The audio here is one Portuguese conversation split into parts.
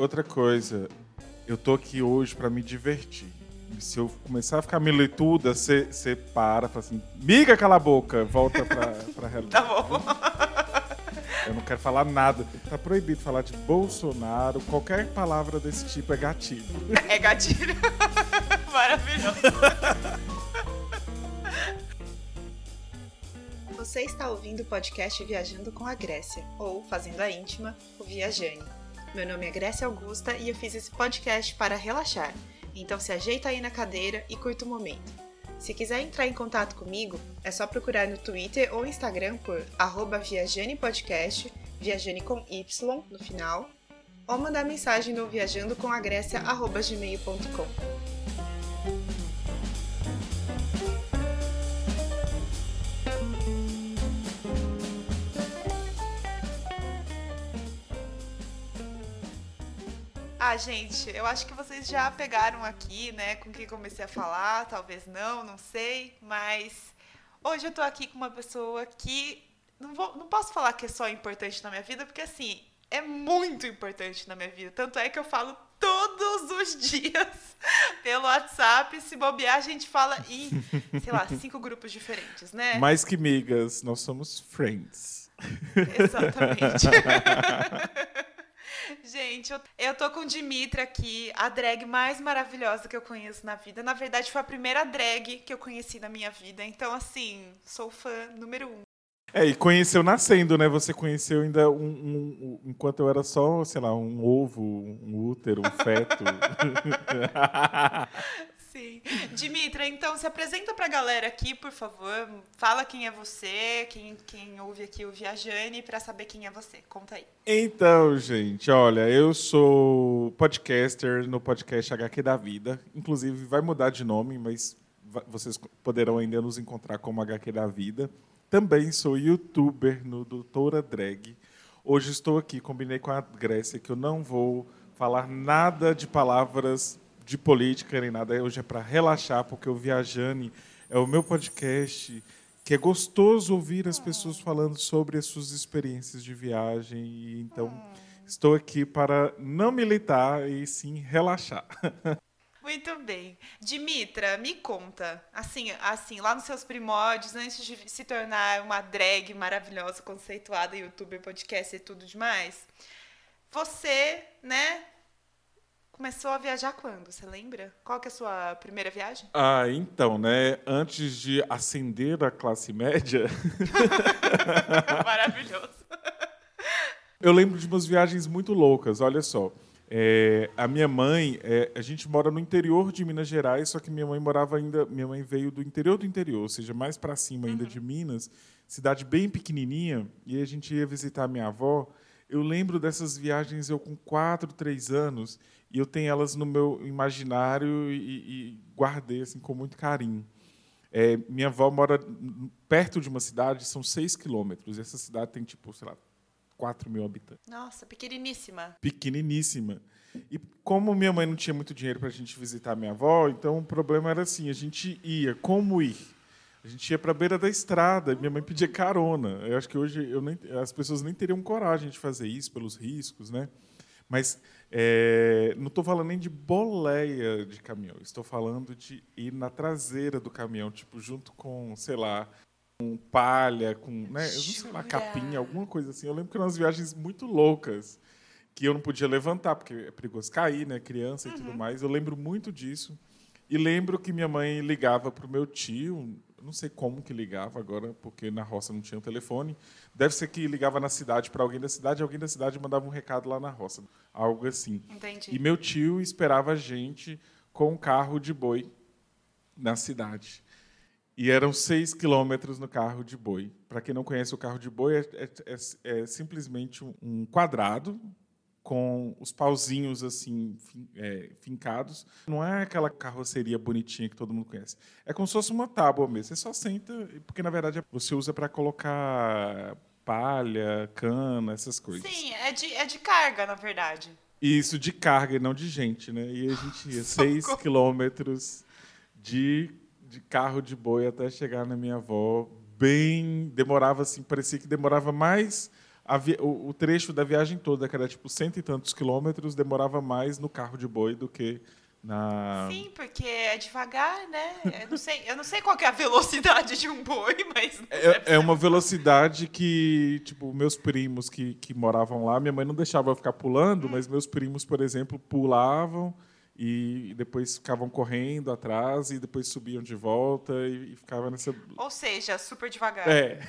outra coisa. Eu tô aqui hoje para me divertir. Se eu começar a ficar miletuda, você para, fala assim, miga, cala a boca, volta pra, pra realidade. Tá bom. Eu não quero falar nada. Tá proibido falar de Bolsonaro. Qualquer palavra desse tipo é gatilho. É gatilho. Maravilhoso. Você está ouvindo o podcast Viajando com a Grécia, ou Fazendo a Íntima, o Viajane. Meu nome é Grécia Augusta e eu fiz esse podcast para relaxar. Então se ajeita aí na cadeira e curta o momento. Se quiser entrar em contato comigo, é só procurar no Twitter ou Instagram por viajanepodcast, viajane com Y no final, ou mandar mensagem no viajandocomagrécia.gmail.com. Ah, gente, eu acho que vocês já pegaram aqui, né, com quem comecei a falar, talvez não, não sei, mas hoje eu tô aqui com uma pessoa que não, vou, não posso falar que é só importante na minha vida, porque assim, é muito importante na minha vida. Tanto é que eu falo todos os dias pelo WhatsApp. Se bobear, a gente fala em, sei lá, cinco grupos diferentes, né? Mais que migas, nós somos friends. Exatamente. Gente, eu, eu tô com Dimitra aqui, a drag mais maravilhosa que eu conheço na vida. Na verdade, foi a primeira drag que eu conheci na minha vida. Então, assim, sou fã número um. É, e conheceu nascendo, né? Você conheceu ainda um, um, um, enquanto eu era só, sei lá, um ovo, um útero, um feto. Sim. Dimitra, então se apresenta pra galera aqui, por favor. Fala quem é você, quem, quem ouve aqui o Viajane, para saber quem é você. Conta aí. Então, gente, olha, eu sou podcaster no podcast HQ da Vida. Inclusive, vai mudar de nome, mas vocês poderão ainda nos encontrar como HQ da Vida. Também sou youtuber no Doutora Drag. Hoje estou aqui, combinei com a Grécia que eu não vou falar nada de palavras de política nem nada. Hoje é para relaxar, porque o Viajane é o meu podcast que é gostoso ouvir as pessoas falando sobre as suas experiências de viagem. E então estou aqui para não militar e sim relaxar. Muito bem. Dimitra, me conta, assim, assim, lá nos seus primórdios, antes de se tornar uma drag maravilhosa, conceituada, youtuber, podcast e tudo demais, você, né, começou a viajar quando? Você lembra? Qual que é a sua primeira viagem? Ah, então, né? Antes de ascender a classe média. Maravilhoso. Eu lembro de umas viagens muito loucas, olha só. É, a minha mãe, é, a gente mora no interior de Minas Gerais, só que minha mãe morava ainda, minha mãe veio do interior do interior, ou seja, mais para cima ainda uhum. de Minas, cidade bem pequenininha, e a gente ia visitar a minha avó. Eu lembro dessas viagens eu com quatro, três anos, e eu tenho elas no meu imaginário e, e guardei assim com muito carinho. É, minha avó mora perto de uma cidade, são seis quilômetros. Essa cidade tem tipo, sei lá, 4 mil habitantes. Nossa, pequeniníssima. Pequeniníssima. E como minha mãe não tinha muito dinheiro para a gente visitar minha avó, então o problema era assim: a gente ia, como ir? A gente ia para a beira da estrada, minha mãe pedia carona. Eu acho que hoje eu nem, as pessoas nem teriam coragem de fazer isso pelos riscos, né? Mas é, não estou falando nem de boleia de caminhão, estou falando de ir na traseira do caminhão, tipo, junto com, sei lá, com palha, com, né, sei lá, capinha, alguma coisa assim. Eu lembro que eram umas viagens muito loucas, que eu não podia levantar, porque é perigoso cair, né, criança e uhum. tudo mais. Eu lembro muito disso. E lembro que minha mãe ligava para o meu tio, não sei como que ligava agora, porque na roça não tinha um telefone. Deve ser que ligava na cidade para alguém da cidade, alguém da cidade mandava um recado lá na roça, algo assim. Entendi. E meu tio esperava a gente com um carro de boi na cidade. E eram seis quilômetros no carro de boi. Para quem não conhece, o carro de boi é, é, é, é simplesmente um quadrado com os pauzinhos assim é, fincados. Não é aquela carroceria bonitinha que todo mundo conhece. É como se fosse uma tábua mesmo. Você só senta, porque na verdade você usa para colocar palha, cana, essas coisas. Sim, é de, é de carga, na verdade. Isso, de carga e não de gente, né? E a gente ia seis quilômetros de, de carro de boi até chegar na minha avó. Bem. Demorava assim, parecia que demorava mais o, o, trecho da viagem toda, que era tipo cento e tantos quilômetros, demorava mais no carro de boi do que na... Sim, porque é devagar, né? Eu não sei, eu não sei qual é a velocidade de um boi, mas. É, é uma velocidade que, tipo, meus primos que, que moravam lá, minha mãe não deixava eu ficar pulando, hum. mas meus primos, por exemplo, pulavam e depois ficavam correndo atrás e depois subiam de volta e, e ficava nessa. Ou seja, super devagar. É.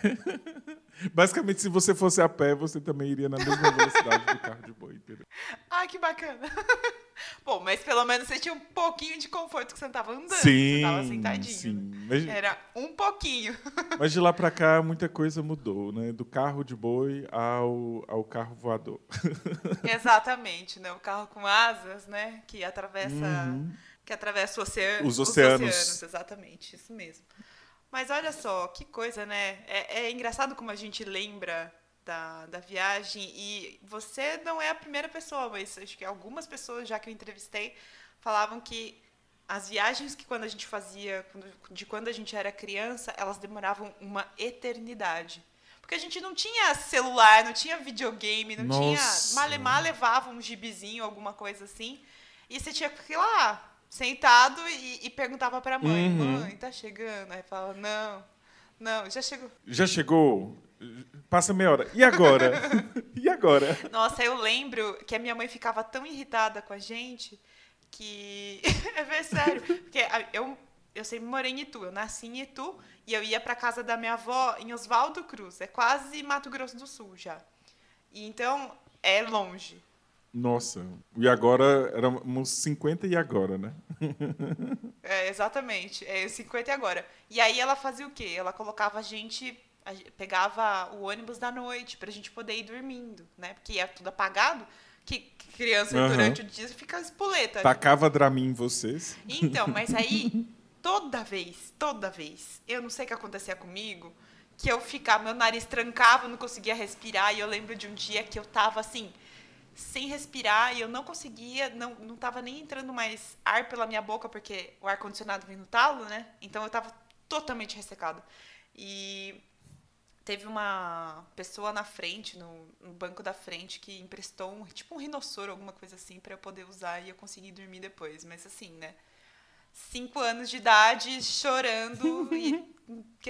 Basicamente, se você fosse a pé, você também iria na mesma velocidade do carro de boi, entendeu? Ah, que bacana. Bom, mas pelo menos você tinha um pouquinho de conforto que você estava andando. Sim, você estava sentadinho. Sim. Mas, Era um pouquinho. Mas de lá para cá, muita coisa mudou, né? Do carro de boi ao, ao carro voador. Exatamente, né? O carro com asas, né? Que atravessa, uhum. que atravessa oceano, os, oceanos. os oceanos. Exatamente, isso mesmo. Mas olha só, que coisa, né? É, é engraçado como a gente lembra da, da viagem. E você não é a primeira pessoa, mas acho que algumas pessoas, já que eu entrevistei, falavam que as viagens que quando a gente fazia, de quando a gente era criança, elas demoravam uma eternidade. Porque a gente não tinha celular, não tinha videogame, não Nossa. tinha. Malemar levava um gibizinho, alguma coisa assim. E você tinha que ir lá, sentado, e, e perguntava pra mãe: uhum. mãe, tá chegando? Aí falava: não, não, já chegou. Já chegou? Passa meia hora. E agora? e agora? Nossa, eu lembro que a minha mãe ficava tão irritada com a gente que. é sério. Porque eu, eu sempre morei em Itu. Eu nasci em Itu e eu ia para casa da minha avó em Oswaldo Cruz. É quase Mato Grosso do Sul já. E então é longe. Nossa, e agora éramos 50 e agora, né? é, exatamente. É 50 e agora. E aí ela fazia o quê? Ela colocava a gente pegava o ônibus da noite para a gente poder ir dormindo, né? Porque é tudo apagado. Que criança uhum. durante o dia fica espoleta. Tacava Dramin em vocês? Então, mas aí, toda vez, toda vez, eu não sei o que acontecia comigo, que eu ficava, meu nariz trancava, não conseguia respirar, e eu lembro de um dia que eu tava assim, sem respirar, e eu não conseguia, não, não tava nem entrando mais ar pela minha boca, porque o ar-condicionado vem no talo, né? Então eu tava totalmente ressecado. E teve uma pessoa na frente, no, no, banco da frente, que emprestou um, tipo um rinossoro, alguma coisa assim, para eu poder usar e eu consegui dormir depois. Mas assim, né? Cinco anos de idade, chorando e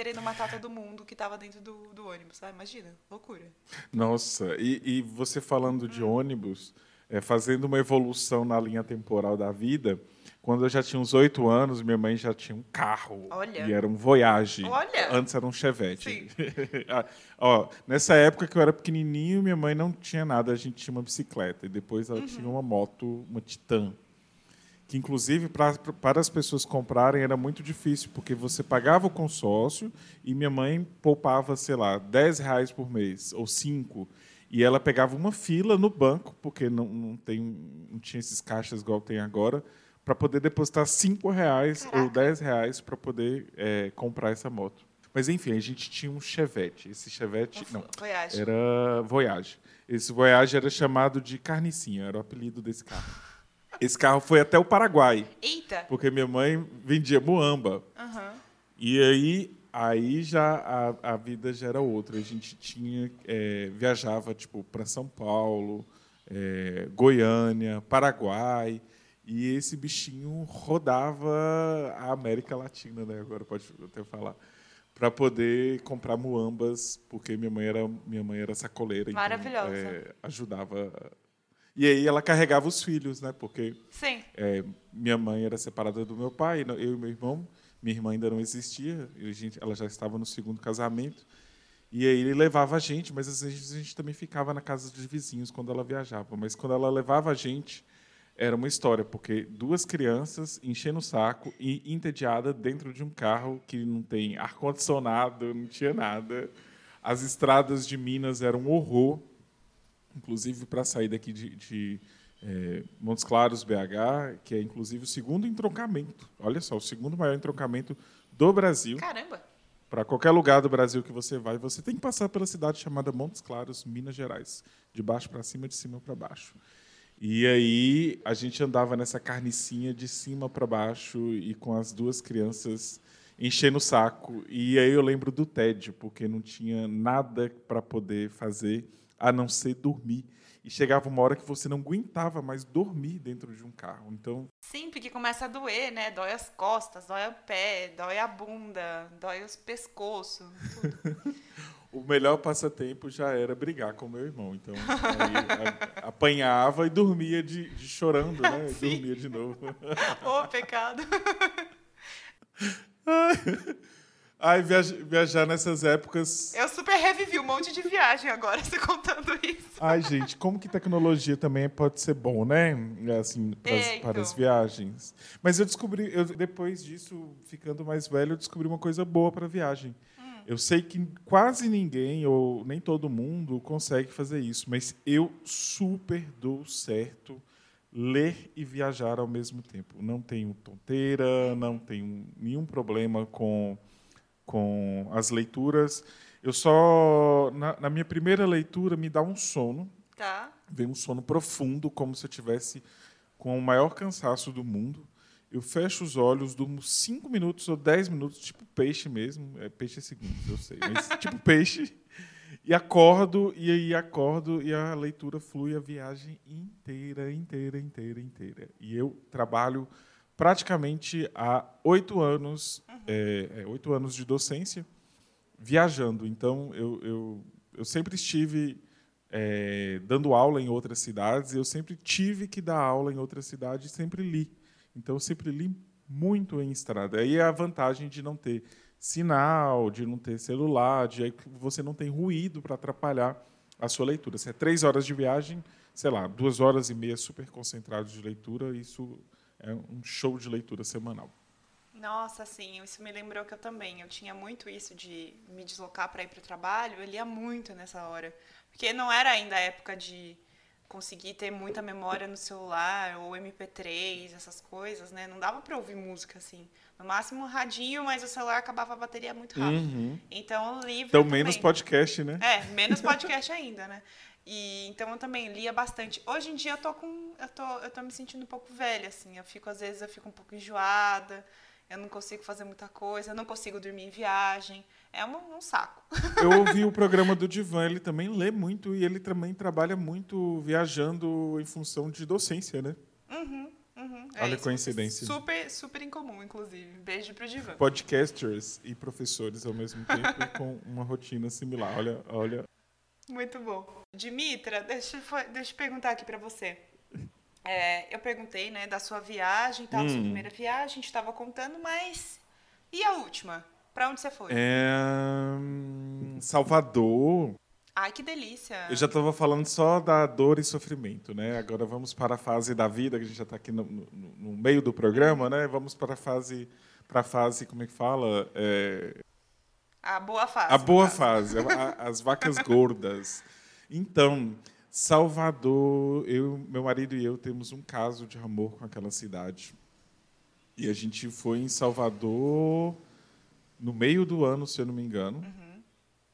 querendo matar todo mundo que estava dentro do, do ônibus. Ah, imagina, loucura. Nossa, e, e você falando de hum. ônibus, é, fazendo uma evolução na linha temporal da vida, quando eu já tinha uns oito anos, minha mãe já tinha um carro. Olha. E era um Voyage. Olha. Antes era um Chevette. Ah, ó, nessa época que eu era pequenininho, minha mãe não tinha nada, a gente tinha uma bicicleta. E depois ela uhum. tinha uma moto, uma Titan. Que, inclusive, pra, para as pessoas comprarem era muito difícil, porque você pagava o consórcio e minha mãe poupava, sei lá, 10 reais por mês, ou 5 e ela pegava uma fila no banco, porque não, não, tem, não tinha esses caixas igual tem agora, para poder depositar cinco reais Caraca. ou dez reais para poder é, comprar essa moto. Mas enfim, a gente tinha um Chevette. Esse Chevette, não, Voyage. era Voyage. Esse Voyage era chamado de Carnicinha, era o apelido desse carro. Esse carro foi até o Paraguai. Eita! Porque minha mãe vendia muamba. Uhum. E aí, aí já a, a vida já era outra. A gente tinha é, viajava tipo para São Paulo, é, Goiânia, Paraguai. E esse bichinho rodava a América Latina, né? Agora pode até falar. Para poder comprar muambas, porque minha mãe era, minha mãe era sacoleira. Então, Maravilhosa. Então, é, ajudava. E aí ela carregava os filhos, né? Porque Sim. É, minha mãe era separada do meu pai, eu e meu irmão. Minha irmã ainda não existia, gente, ela já estava no segundo casamento. E aí ele levava a gente, mas às vezes a gente também ficava na casa dos vizinhos quando ela viajava. Mas quando ela levava a gente, era uma história, porque duas crianças enchendo o saco e entediada dentro de um carro que não tem ar-condicionado, não tinha nada. As estradas de Minas eram um horror, inclusive para sair daqui de, de é, Montes Claros, BH, que é inclusive o segundo entroncamento. Olha só, o segundo maior entroncamento do Brasil. Caramba! Para qualquer lugar do Brasil que você vai, você tem que passar pela cidade chamada Montes Claros, Minas Gerais, de baixo para cima, de cima para baixo. E aí a gente andava nessa carnicinha de cima para baixo e com as duas crianças enchendo o saco. E aí eu lembro do tédio, porque não tinha nada para poder fazer a não ser dormir. E chegava uma hora que você não aguentava mais dormir dentro de um carro. Então, Sim, porque começa a doer, né? Dói as costas, dói o pé, dói a bunda, dói os pescoços, o melhor passatempo já era brigar com meu irmão. Então, aí, a- apanhava e dormia de, de chorando, né? E dormia de novo. Ô, pecado. Ai, viaja- viajar nessas épocas. Eu super revivi um monte de viagem agora, você contando isso. Ai, gente, como que tecnologia também pode ser bom, né? Assim, pras- É, então. para as viagens. Mas eu descobri, eu, depois disso, ficando mais velho, eu descobri uma coisa boa para viagem. Hum. Eu sei que quase ninguém, ou nem todo mundo, consegue fazer isso, mas eu super dou certo ler e viajar ao mesmo tempo. Não tenho tonteira, não tenho nenhum problema com, com as leituras. Eu só, na, na minha primeira leitura, me dá um sono, Tá? vem um sono profundo, como se eu tivesse com o maior cansaço do mundo. Eu fecho os olhos, durmo cinco minutos ou dez minutos, tipo peixe mesmo. É peixe é segundos, eu sei, mas tipo peixe. E acordo, e aí acordo, e a leitura flui a viagem inteira, inteira, inteira, inteira. E eu trabalho praticamente há oito anos, é, é, oito anos de docência, viajando. Então, eu, eu, eu sempre estive é, dando aula em outras cidades, eu sempre tive que dar aula em outras cidades sempre li. Então, eu sempre li muito em estrada. Aí é a vantagem de não ter sinal, de não ter celular, de você não tem ruído para atrapalhar a sua leitura. Se é três horas de viagem, sei lá, duas horas e meia super concentrado de leitura, isso é um show de leitura semanal. Nossa, sim, isso me lembrou que eu também. Eu tinha muito isso de me deslocar para ir para o trabalho, eu lia muito nessa hora. Porque não era ainda a época de conseguir ter muita memória no celular ou MP3, essas coisas, né? Não dava para ouvir música assim. No máximo um radinho, mas o celular acabava a bateria muito rápido. Uhum. Então, o livro Então, também. menos podcast, né? É, menos podcast ainda, né? E então eu também lia bastante. Hoje em dia eu tô com eu tô eu tô me sentindo um pouco velha assim. Eu fico às vezes eu fico um pouco enjoada. Eu não consigo fazer muita coisa, eu não consigo dormir em viagem. É um, um saco. Eu ouvi o programa do Divan, ele também lê muito e ele também trabalha muito viajando em função de docência, né? Uhum, uhum. Olha a coincidência. Super, super incomum, inclusive. Beijo pro Divan. Podcasters e professores ao mesmo tempo com uma rotina similar. Olha, olha. Muito bom. Dimitra, deixa, deixa eu perguntar aqui pra você. É, eu perguntei, né, da sua viagem, tal, sua Hum. primeira viagem, a gente estava contando, mas e a última? Pra onde você foi? É, Salvador. Ai, que delícia. Eu já estava falando só da dor e sofrimento, né? Agora vamos para a fase da vida, que a gente já está aqui no, no- no meio do programa, né? Vamos para a fase, para a fase, como é que fala? É, A boa fase. A boa fase, a- as vacas gordas. Então, Salvador, eu, meu marido e eu temos um caso de amor com aquela cidade. E a gente foi em Salvador no meio do ano, se eu não me engano.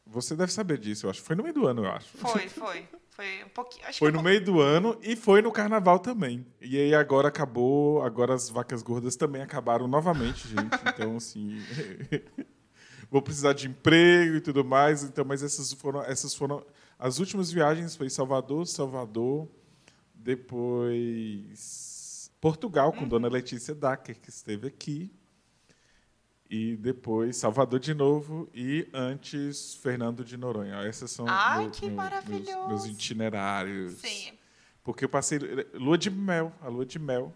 Você deve saber disso, eu acho. Foi no meio do ano, eu acho. Foi, foi. Foi um pouquinho. Foi no um meio do ano e foi no carnaval também. E aí agora acabou, agora as vacas gordas também acabaram novamente, gente. Então, assim, vou precisar de emprego e tudo mais. Então, mas essas foram, essas foram as últimas viagens foi Salvador, Salvador, depois Portugal com Dona Letícia Dacker que esteve aqui. E depois Salvador de novo e antes Fernando de Noronha. Essas são Ai, meu- que meu- meus, maravilhoso. meus itinerários. Sim. Porque eu passei lua de mel, a lua de mel.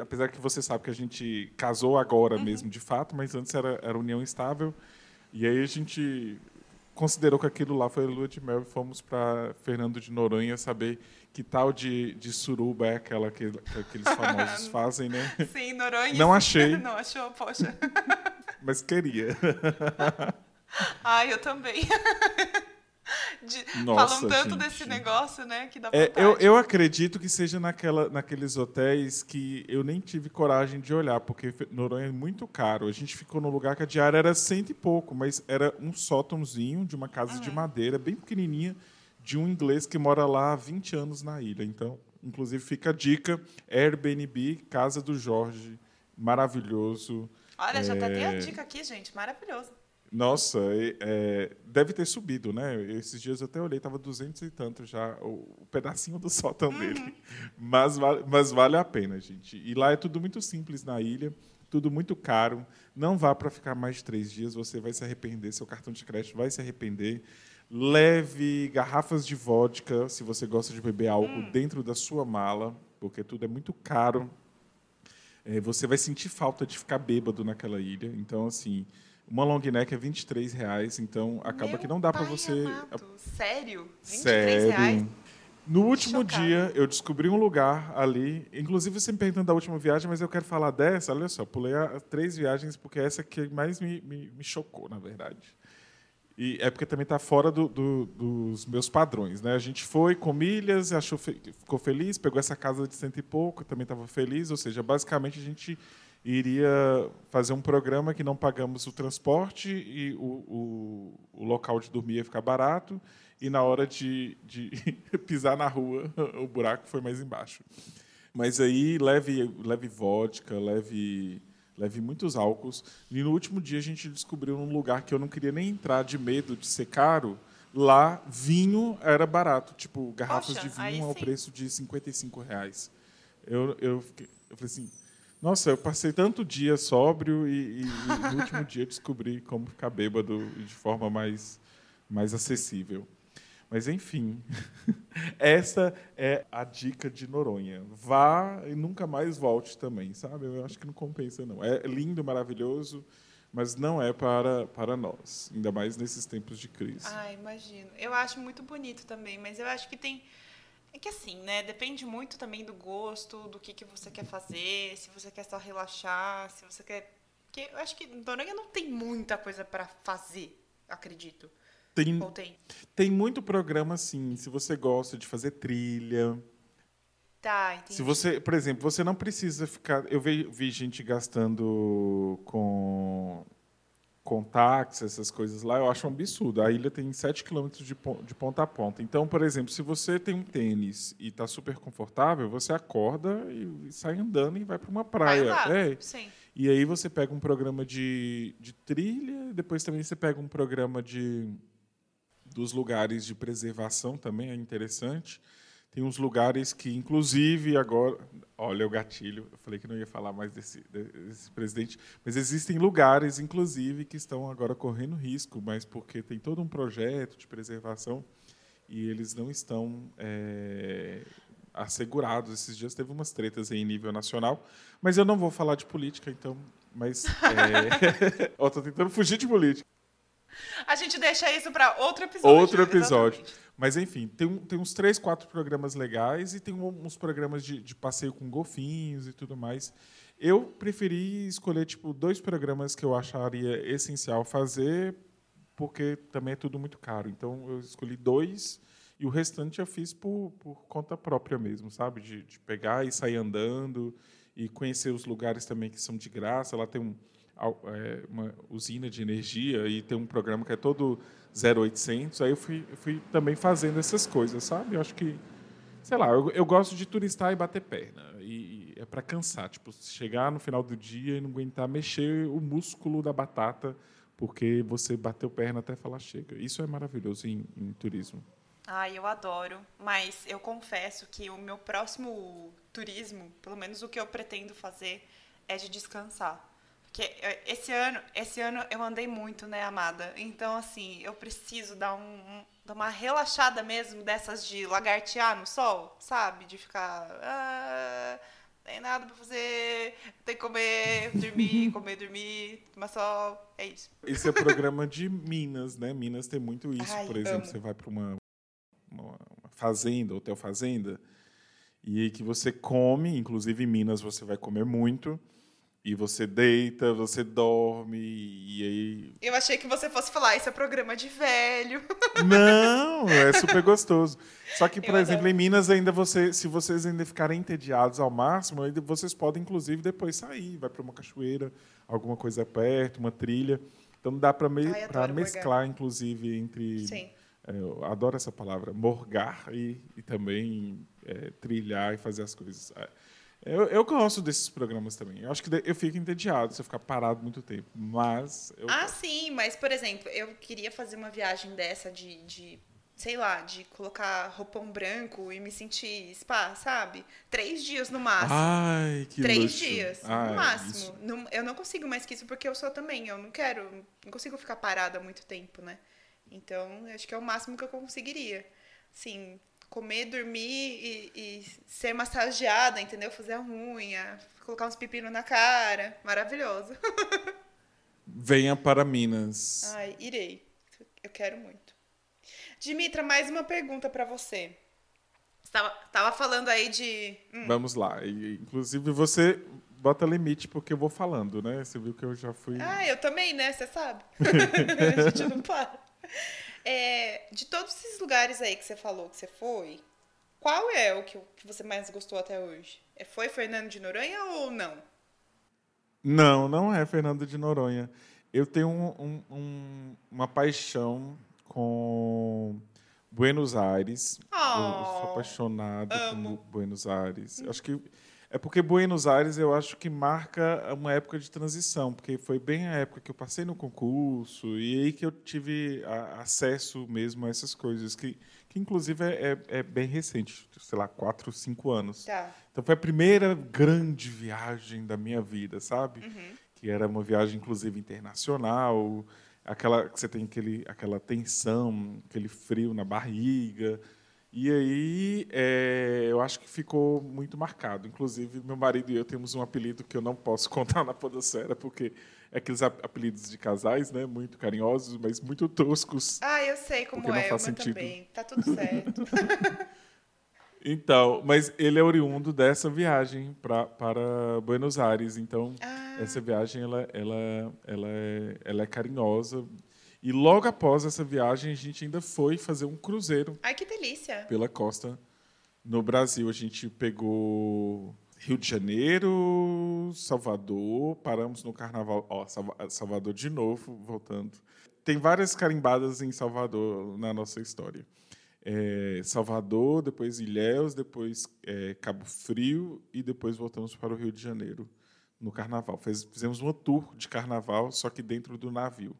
Apesar que você sabe que a gente casou agora Uhum. mesmo, de fato, mas antes era, era união estável. E aí a gente considerou que aquilo lá foi lua de mel e fomos para Fernando de Noronha saber que tal de, de suruba é aquela que, que aqueles famosos fazem, né? Sim, Noronha. Não achei. Não achou, poxa. Mas queria. Ai, eu também. De- Nossa, falam tanto gente. desse negócio, né? Que dá É, eu, eu acredito que seja naquela, naqueles hotéis que eu nem tive coragem de olhar, porque Noronha é muito caro. A gente ficou num lugar que a diária era cento e pouco, mas era um sótãozinho de uma casa de madeira, bem pequenininha, de um inglês que mora lá há 20 anos na ilha. Então, inclusive, fica a dica: Airbnb, Casa do Jorge, maravilhoso. Olha, já tá até a É. dica aqui, gente. Maravilhoso. Nossa, é, deve ter subido, né? Esses dias eu até olhei, estava 200 e tanto já, o, o pedacinho do sótão uhum. dele. Mas, mas vale a pena, gente. E lá é tudo muito simples na ilha, tudo muito caro. Não vá para ficar mais de três dias, você vai se arrepender, seu cartão de crédito vai se arrepender. Leve garrafas de vodka, se você gosta de beber álcool, hum. dentro da sua mala, porque tudo é muito caro. É, você vai sentir falta de ficar bêbado naquela ilha. Então, assim, uma long neck é 23 reais, então acaba Meu que não dá para você. Amado. Sério? 23 Sério. reais? No último Chocado. dia, eu descobri um lugar ali. Inclusive, você me perguntando da última viagem, mas eu quero falar dessa. Olha só, pulei três viagens, porque essa que mais me, me, me chocou, na verdade. E é porque também está fora do, do, dos meus padrões. Né? A gente foi com milhas, achou, ficou feliz, pegou essa casa de cento e pouco, também estava feliz. Ou seja, basicamente a gente iria fazer um programa que não pagamos o transporte e o, o, o local de dormir ia ficar barato. E na hora de, de pisar na rua, o buraco foi mais embaixo. Mas aí leve, leve vodka, leve leve muitos álcools. E no último dia a gente descobriu um lugar que eu não queria nem entrar de medo de ser caro. Lá, vinho era barato, tipo, garrafas Poxa, de vinho ao preço de 55 reais. Eu, eu, fiquei, eu falei assim, nossa, eu passei tanto dia sóbrio e, e, e no último dia descobri como ficar bêbado de forma mais, mais acessível. Mas, enfim, essa é a dica de Noronha. Vá e nunca mais volte também, sabe? Eu acho que não compensa, não. É lindo, maravilhoso, mas não é para, para nós, ainda mais nesses tempos de crise. Ah, imagino. Eu acho muito bonito também, mas eu acho que tem. É que assim, né? Depende muito também do gosto, do que, que você quer fazer, se você quer só relaxar, se você quer. Porque eu acho que Noronha não tem muita coisa para fazer, acredito. Tem, tem? tem muito programa, sim. Se você gosta de fazer trilha. Tá, entendi. Se você, por exemplo, você não precisa ficar. Eu vi, vi gente gastando com com táxi, essas coisas lá, eu acho um absurdo. A ilha tem 7 quilômetros de, ponta a ponta. Então, por exemplo, se você tem um tênis e está super confortável, você acorda e, sai andando e vai para uma praia. É. Sim. E aí você pega um programa de, de trilha, depois também você pega um programa de dos lugares de preservação também é interessante. Tem uns lugares que, inclusive, agora. Olha o gatilho, eu falei que não ia falar mais desse, desse presidente, mas existem lugares, inclusive, que estão agora correndo risco, mas porque tem todo um projeto de preservação e eles não estão é, assegurados. Esses dias teve umas tretas em nível nacional, mas eu não vou falar de política, então. Mas. É... Estou tentando fugir de política. A gente deixa isso para outro episódio. Outro episódio. Exatamente. Mas, enfim, tem, tem uns três, quatro programas legais e tem uns programas de, de passeio com golfinhos e tudo mais. Eu preferi escolher tipo dois programas que eu acharia essencial fazer, porque também é tudo muito caro. Então, eu escolhi dois e o restante eu fiz por, por conta própria mesmo, sabe? De, de pegar e sair andando e conhecer os lugares também que são de graça. Lá tem um é, uma usina de energia e tem um programa que é todo 0800. Aí eu fui, eu fui também fazendo essas coisas, sabe? Eu acho que, sei lá, eu, eu gosto de turistar e bater perna. E, e é para cansar, tipo, chegar no final do dia e não aguentar mexer o músculo da batata porque você bateu perna até falar chega. Isso é maravilhoso em, em turismo. Ai, eu adoro, mas eu confesso que o meu próximo turismo, pelo menos o que eu pretendo fazer, é de descansar. Que é, esse ano, esse ano eu andei muito, né, amada? Então, assim, eu preciso dar, um, dar uma relaxada mesmo dessas de lagartear no sol, sabe? De ficar. Ah, tem nada pra fazer, tem que comer, dormir, comer, dormir, tomar sol. É isso. Esse é programa de Minas, né? Minas tem muito isso. Ai, Por exemplo, amo. você vai para uma, uma fazenda, hotel fazenda, e que você come, inclusive em Minas você vai comer muito. E você deita, você dorme, e aí. Eu achei que você fosse falar, isso é programa de velho. Não, é super gostoso. Só que, por Eu exemplo, adoro. em Minas, ainda você, se vocês ainda ficarem entediados ao máximo, vocês podem, inclusive, depois sair, vai para uma cachoeira, alguma coisa perto, uma trilha. Então dá para me, mesclar, inclusive, entre. Sim. É, eu adoro essa palavra, morgar e, e também é, trilhar e fazer as coisas. É, Eu, eu gosto desses programas também. Eu acho que eu fico entediado se eu ficar parado muito tempo. Mas. Eu... Ah, sim, mas, por exemplo, eu queria fazer uma viagem dessa de, de sei lá, de colocar roupão branco e me sentir spa, sabe? Três dias no máximo. Ai, que Três luxo. dias, Ai, no máximo. isso- Não- eu não consigo mais que isso porque eu sou também. Eu não quero, não consigo ficar parada muito tempo, né? Então, acho que é o máximo que eu conseguiria. Sim, comer, dormir e, e ser massageada, entendeu? Fazer a unha, colocar uns pepinos na cara. Maravilhoso. Venha para Minas. Ai, irei. Eu quero muito. Dimitra, mais uma pergunta pra você. Você tava, tava falando aí de. hum, Vamos lá. E, inclusive, você bota limite porque eu vou falando, né? Você viu que eu já fui. Ah, eu também, né? Você sabe. a gente não para. É, de todos esses lugares aí que você falou que você foi, qual é o que, que você mais gostou até hoje? É, Foi Fernando de Noronha ou não? Não, não é Fernando de Noronha. Eu tenho um- um- um- uma paixão com Buenos Aires. eu sou Oh, apaixonado amo. por Buenos Aires. Acho que é porque Buenos Aires eu acho que marca uma época de transição, porque foi bem a época que eu passei no concurso e aí que eu tive a- acesso mesmo a essas coisas que, que inclusive é, é- é bem recente, sei lá, quatro, cinco anos. Tá. Então foi a primeira grande viagem da minha vida, sabe? Que era uma viagem inclusive internacional, aquela que você tem aquele, aquela tensão, aquele frio na barriga. E aí é, eu acho que ficou muito marcado. Inclusive meu marido e eu temos um apelido que eu não posso contar na podosfera porque é aqueles ap- apelidos de casais, né? Muito carinhosos, mas muito toscos. Ah, eu sei como é, faz eu sentido. também. Tá tudo certo. Então, mas ele é oriundo dessa viagem pra, para Buenos Aires. Então, Ah. essa viagem ela, ela, ela, é, ela é carinhosa. E logo após essa viagem, a gente ainda foi fazer um cruzeiro Ai, que delícia. pela costa no Brasil. A gente pegou Rio de Janeiro, Salvador, paramos no Carnaval. Ó, Salva- Salvador de novo, voltando. Tem várias carimbadas em Salvador na nossa história. É, Salvador, depois Ilhéus, depois é, Cabo Frio e depois voltamos para o Rio de Janeiro no Carnaval. Fez- fizemos uma tour de Carnaval, só que dentro do navio.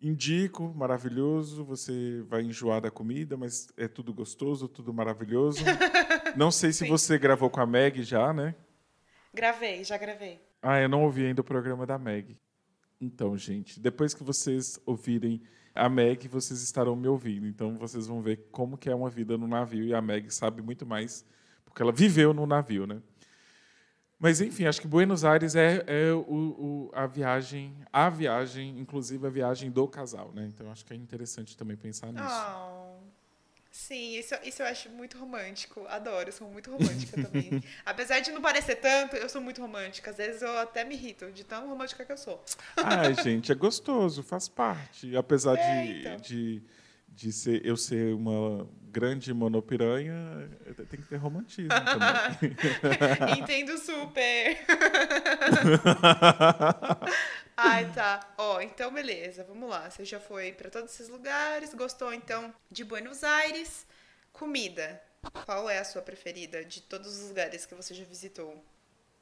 Indico, maravilhoso. Você vai enjoar da comida, mas é tudo gostoso, tudo maravilhoso. Não sei se Sim. você gravou com a Meg já, né? Gravei, já gravei. Ah, eu não ouvi ainda o programa da Meg. Então, gente, depois que vocês ouvirem a Meg, vocês estarão me ouvindo. Então, vocês vão ver como que é uma vida no navio. E a Meg sabe muito mais, porque ela viveu no navio, né? Mas, enfim, acho que Buenos Aires é, é o, o- a viagem, a viagem, inclusive a viagem do casal, né? Então, acho que é interessante também pensar nisso. Oh. Sim, isso, isso eu acho muito romântico. Adoro, eu sou muito romântica também. Apesar de não parecer tanto, eu sou muito romântica. Às vezes eu até me irrito de tão romântica que eu sou. Ai, gente, é gostoso, faz parte. Apesar É, de, então. de, de ser, eu ser uma grande monopiranha, tem que ter romantismo também. Entendo super. Ai, tá. Ó, então beleza, vamos lá. Você já foi pra todos esses lugares, gostou então de Buenos Aires. Comida. Qual é a sua preferida de todos os lugares que você já visitou?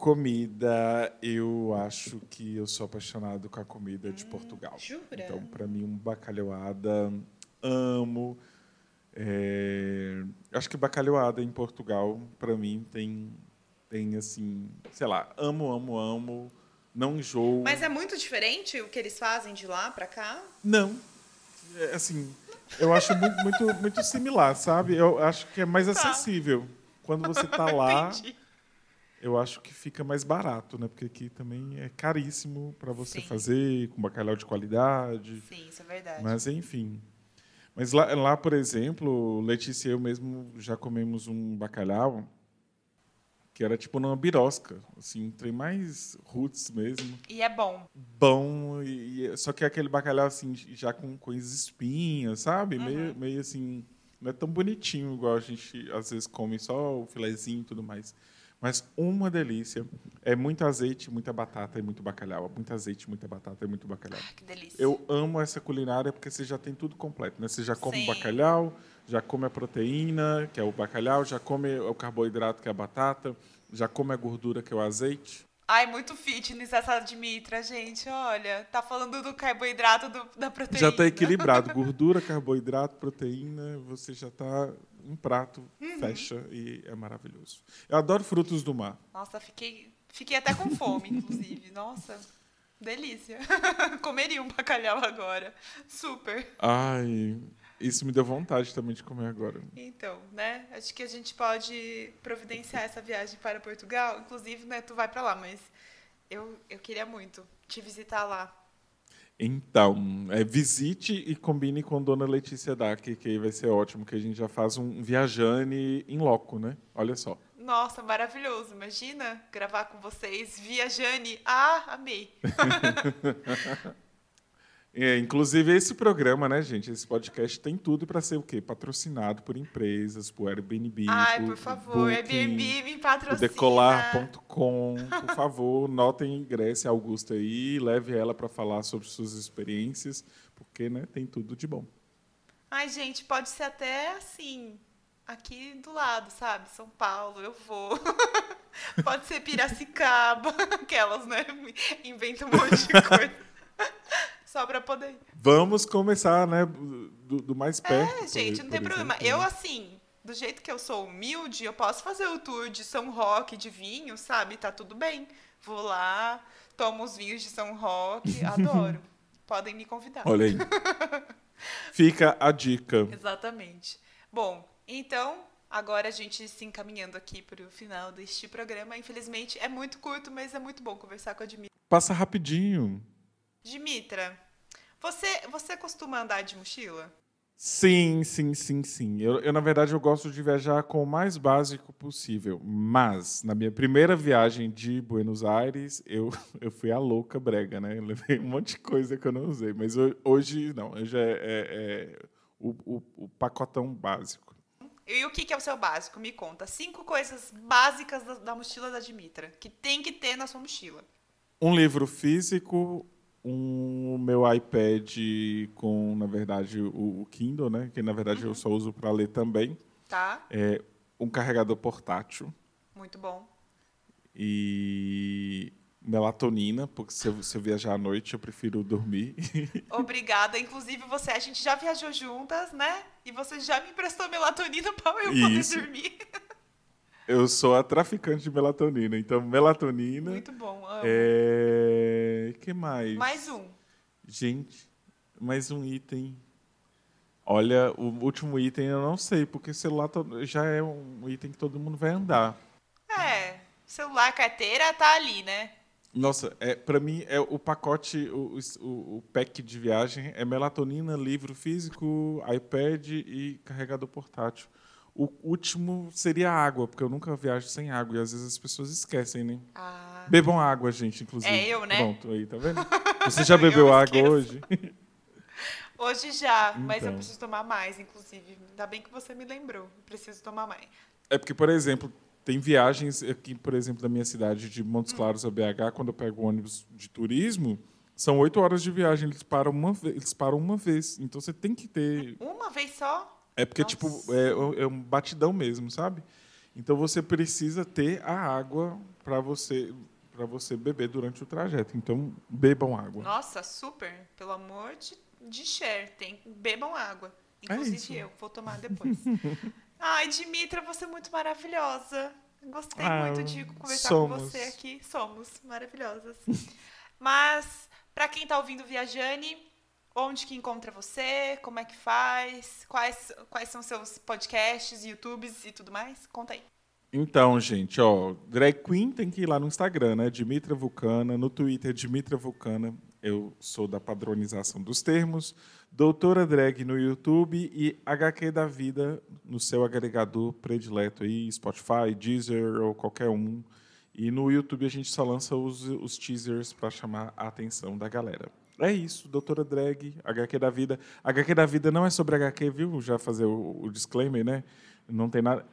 comida, eu acho que eu sou apaixonado com a comida de Portugal. jura? Então, para mim, um bacalhoada, amo. É, acho que bacalhoada em Portugal, para mim, tem, tem assim, sei lá, amo, amo, amo. Não enjoo. Mas é muito diferente o que eles fazem de lá pra cá? Não. É, assim, eu acho muito, muito, muito similar, sabe? Eu acho que é mais Tá. acessível. Quando você tá lá, Entendi. eu acho que fica mais barato, né? Porque aqui também é caríssimo para você Sim. fazer, com bacalhau de qualidade. Sim, isso é verdade. Mas, enfim. Mas lá, lá, por exemplo, Letícia e eu mesmo já comemos um bacalhau que era tipo numa birosca, assim, um trem mais roots mesmo. E é bom. Bom, e, e- só que é aquele bacalhau assim, já com, com as espinhas, sabe? Uhum. Meio, meio assim, não é tão bonitinho igual a gente às vezes come só o filezinho e tudo mais. Mas uma delícia. É muito azeite, muita batata e muito bacalhau. Muito azeite, muita batata e muito bacalhau. Ah, que delícia. Eu amo essa culinária porque você já tem tudo completo, né? Você já come Sim. o bacalhau, já come a proteína, que é o bacalhau, já come o carboidrato, que é a batata, já come a gordura, que é o azeite. Ai, muito fitness essa Dimitra, gente. Olha, tá falando do carboidrato do- da proteína. Já está equilibrado. Gordura, carboidrato, proteína, você já está um prato, Uhum. fecha e é maravilhoso. Eu adoro frutos do mar. Nossa, fiquei, fiquei até com fome, inclusive. Nossa, delícia. Comeria um bacalhau agora. Super. Ai, isso me deu vontade também de comer agora. Então, né? Acho que a gente pode providenciar essa viagem para Portugal. Inclusive, né, tu vai para lá, mas eu, eu queria muito te visitar lá. Então, é, visite e combine com Dona Letícia Dac, que aí vai ser ótimo, que a gente já faz um viajane em loco, né? Olha só. Nossa, maravilhoso. Imagina gravar com vocês via Jane. Ah, amei. É, inclusive, esse programa, né, gente? Esse podcast tem tudo para ser o quê? Patrocinado por empresas, por Airbnb. Ai, por favor, Booking, Airbnb me por patrocina. Decolar.com. Por favor, notem ingresse a Augusta aí, leve ela para falar sobre suas experiências, porque, né, tem tudo de bom. Ai, gente, pode ser até assim, aqui do lado, sabe? São Paulo, eu vou. pode ser Piracicaba, aquelas, né? Inventam um monte de coisa. Só pra poder ir. Vamos começar, né, do, do mais perto. É, por- gente, não tem por problema. exemplo, Eu, né? assim, do jeito que eu sou humilde, eu posso fazer o tour de São Roque de vinho, sabe? Tá tudo bem. Vou lá, tomo os vinhos de São Roque, adoro. Podem me convidar. Olha aí. Fica a dica. Exatamente. Bom, então, agora a gente se encaminhando aqui para o final deste programa. Infelizmente, é muito curto, mas é muito bom conversar com a Dimitra. Passa rapidinho. Dimitra, você, você costuma andar de mochila? Sim, sim, sim, sim. Eu, eu, na verdade, eu gosto de viajar com o mais básico possível. Mas, na minha primeira viagem de Buenos Aires, eu, eu fui a louca brega, né? Eu levei um monte de coisa que eu não usei. Mas ho- hoje, não. Hoje é, é- é o, o- o pacotão básico. E o que, que é o seu básico? Me conta. Cinco coisas básicas da, da mochila da Dimitra, que tem que ter na sua mochila. Um livro físico, um meu iPad com, na verdade, o, o Kindle, né? Que, na verdade, eu só uso para ler também. Tá? É, um carregador portátil. Muito bom. e melatonina, porque se eu, se eu viajar à noite eu prefiro dormir. Obrigada. Inclusive, você, a gente já viajou juntas, né? E você já me emprestou melatonina para eu poder Isso. dormir. eu sou a traficante de melatonina, então melatonina. Muito bom. Amo. É... que mais? Mais um. Gente, mais um item. Olha, o último item eu não sei, porque celular já é um item que todo mundo vai andar. É, celular, carteira, tá ali, né? Nossa, é, para mim é o pacote, o, o, o pack de viagem é melatonina, livro físico, iPad e carregador portátil. O último seria água, porque eu nunca viajo sem água e às vezes as pessoas esquecem, né? Ah, Bebam água, gente, inclusive. É eu, né? Pronto, aí, tá vendo? Você já bebeu Eu água esqueço. hoje? hoje já, mas eu Então. preciso tomar mais, inclusive. Ainda bem que você me lembrou. Preciso tomar mais. É porque, por exemplo, tem viagens aqui, por exemplo, da minha cidade de Montes Claros a BH, quando eu pego o ônibus de turismo, são oito horas de viagem, eles param uma vez, eles param uma vez. Então você tem que ter Uma vez só? É porque, Nossa. tipo, é, é um batidão mesmo, sabe? Então você precisa ter a água para você para você beber durante o trajeto. Então, bebam água. Nossa, super. Pelo amor de, de Cher, tem, bebam água. É Inclusive isso. eu, vou tomar depois. Ai, Dimitra, você é muito maravilhosa. Gostei Ah, muito de conversar somos. com você aqui. Somos maravilhosas. Mas, pra quem tá ouvindo Viajane, onde que encontra você? Como é que faz? Quais, quais são seus podcasts, YouTubes e tudo mais? Conta aí. Então, gente, ó, drag queen tem que ir lá no Instagram, né? Dimitra Vulcana, no Twitter Dimitra Vulcana. Eu sou da padronização dos termos. Doutora Drag no YouTube e HQ da Vida no seu agregador predileto aí, Spotify, Deezer ou qualquer um. E no YouTube a gente só lança os, os teasers para chamar a atenção da galera. É isso, Doutora Drag, HQ da Vida. HQ da Vida não é sobre HQ, viu? Já fazer o, o disclaimer, né? Não tem nada.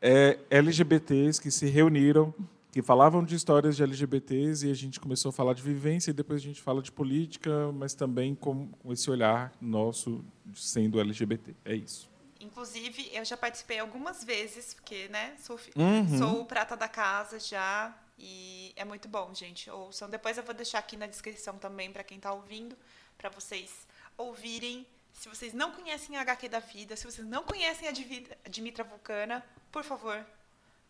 é, LGBTs que se reuniram, que falavam de histórias de LGBTs e a gente começou a falar de vivência e depois a gente fala de política, mas também com, com esse olhar nosso sendo LGBT. É isso. Inclusive, eu já participei algumas vezes, porque, né, sou, Uhum. sou prata da casa já. E é muito bom, gente. Ouçam. Depois eu vou deixar aqui na descrição também para quem tá ouvindo, para vocês ouvirem. Se vocês não conhecem a HQ da vida, se vocês não conhecem a Dimitra Vulcana, por favor,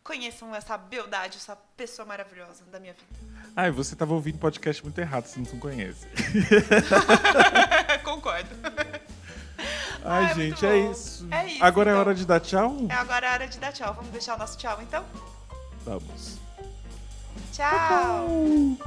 conheçam essa beldade, essa pessoa maravilhosa da minha vida. Ah, e você estava ouvindo podcast muito errado, se não conhece. Concordo. Ai, é muito gente, é isso. É isso, Agora é então. hora de dar tchau? É agora a hora de dar tchau. Vamos deixar o nosso tchau, então? Vamos. Tchau!